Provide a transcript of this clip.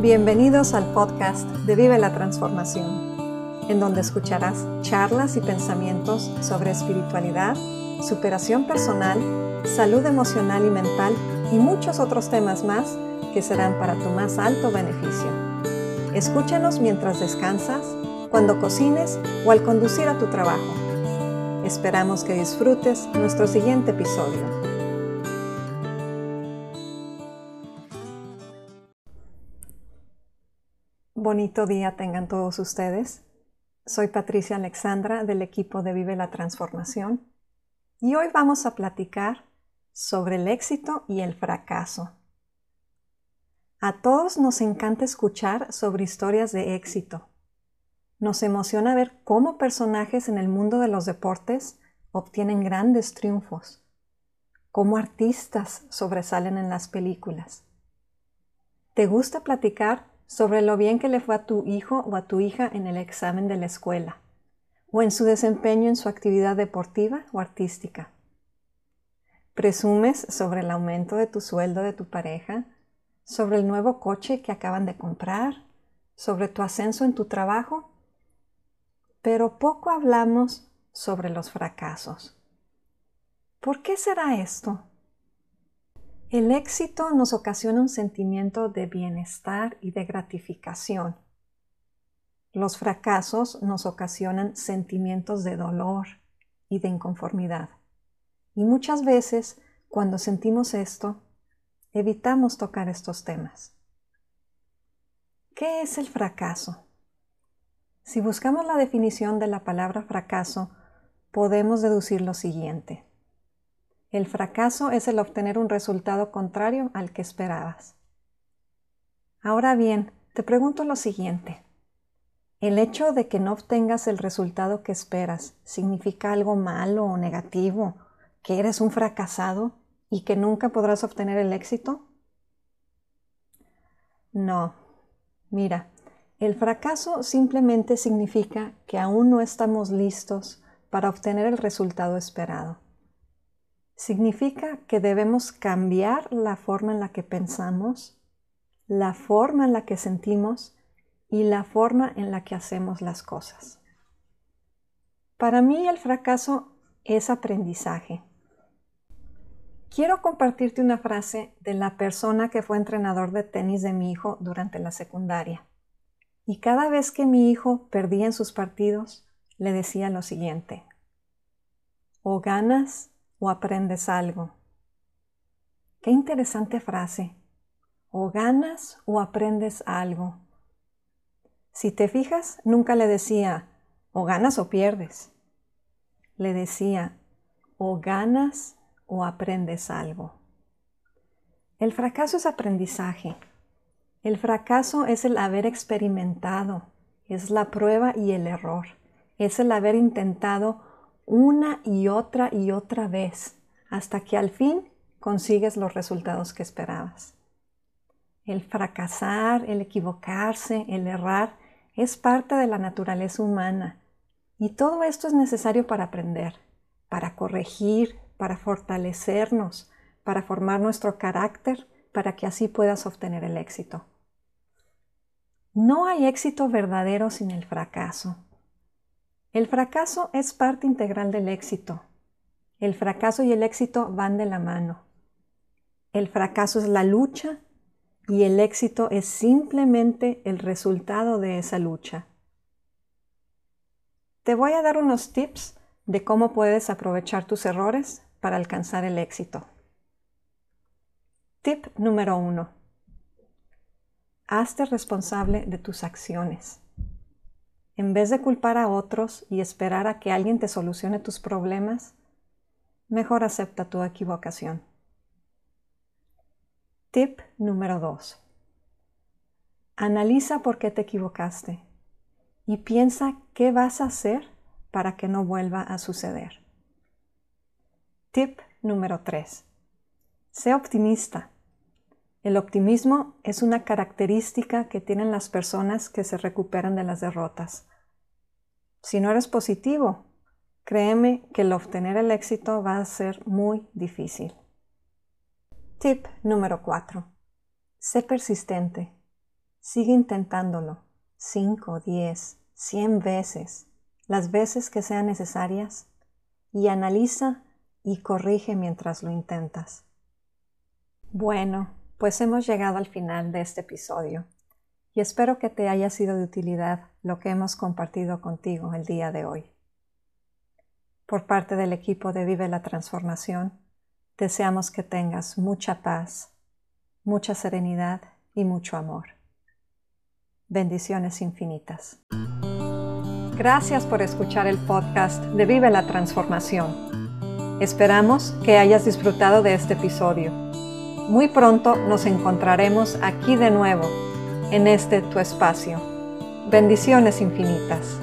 Bienvenidos al podcast de Vive la Transformación, en donde escucharás charlas y pensamientos sobre espiritualidad, superación personal, salud emocional y mental y muchos otros temas más que serán para tu más alto beneficio. Escúchanos mientras descansas, cuando cocines o al conducir a tu trabajo. Esperamos que disfrutes nuestro siguiente episodio. Bonito día tengan todos ustedes. Soy Patricia Alexandra del equipo de Vive la Transformación y hoy vamos a platicar sobre el éxito y el fracaso. A todos nos encanta escuchar sobre historias de éxito. Nos emociona ver cómo personajes en el mundo de los deportes obtienen grandes triunfos, cómo artistas sobresalen en las películas. ¿Te gusta platicar sobre lo bien que le fue a tu hijo o a tu hija en el examen de la escuela, o en su desempeño en su actividad deportiva o artística. Presumes sobre el aumento de tu sueldo de tu pareja, sobre el nuevo coche que acaban de comprar, sobre tu ascenso en tu trabajo, pero poco hablamos sobre los fracasos. ¿Por qué será esto? El éxito nos ocasiona un sentimiento de bienestar y de gratificación. Los fracasos nos ocasionan sentimientos de dolor y de inconformidad. Y muchas veces, cuando sentimos esto, evitamos tocar estos temas. ¿Qué es el fracaso? Si buscamos la definición de la palabra fracaso, podemos deducir lo siguiente. El fracaso es el obtener un resultado contrario al que esperabas. Ahora bien, te pregunto lo siguiente. ¿El hecho de que no obtengas el resultado que esperas significa algo malo o negativo, que eres un fracasado y que nunca podrás obtener el éxito? No. Mira, el fracaso simplemente significa que aún no estamos listos para obtener el resultado esperado significa que debemos cambiar la forma en la que pensamos, la forma en la que sentimos y la forma en la que hacemos las cosas. Para mí el fracaso es aprendizaje. Quiero compartirte una frase de la persona que fue entrenador de tenis de mi hijo durante la secundaria. Y cada vez que mi hijo perdía en sus partidos, le decía lo siguiente. O ganas o aprendes algo. Qué interesante frase. O ganas o aprendes algo. Si te fijas, nunca le decía o ganas o pierdes. Le decía o ganas o aprendes algo. El fracaso es aprendizaje. El fracaso es el haber experimentado, es la prueba y el error, es el haber intentado una y otra y otra vez hasta que al fin consigues los resultados que esperabas. El fracasar, el equivocarse, el errar es parte de la naturaleza humana y todo esto es necesario para aprender, para corregir, para fortalecernos, para formar nuestro carácter, para que así puedas obtener el éxito. No hay éxito verdadero sin el fracaso. El fracaso es parte integral del éxito. El fracaso y el éxito van de la mano. El fracaso es la lucha y el éxito es simplemente el resultado de esa lucha. Te voy a dar unos tips de cómo puedes aprovechar tus errores para alcanzar el éxito. Tip número uno. Hazte responsable de tus acciones. En vez de culpar a otros y esperar a que alguien te solucione tus problemas, mejor acepta tu equivocación. Tip número 2. Analiza por qué te equivocaste y piensa qué vas a hacer para que no vuelva a suceder. Tip número 3. Sé optimista. El optimismo es una característica que tienen las personas que se recuperan de las derrotas. Si no eres positivo, créeme que el obtener el éxito va a ser muy difícil. Tip número 4. Sé persistente. Sigue intentándolo 5, 10, 100 veces, las veces que sean necesarias, y analiza y corrige mientras lo intentas. Bueno, pues hemos llegado al final de este episodio y espero que te haya sido de utilidad lo que hemos compartido contigo el día de hoy. Por parte del equipo de Vive la Transformación, deseamos que tengas mucha paz, mucha serenidad y mucho amor. Bendiciones infinitas. Gracias por escuchar el podcast de Vive la Transformación. Esperamos que hayas disfrutado de este episodio. Muy pronto nos encontraremos aquí de nuevo en este tu espacio. Bendiciones infinitas.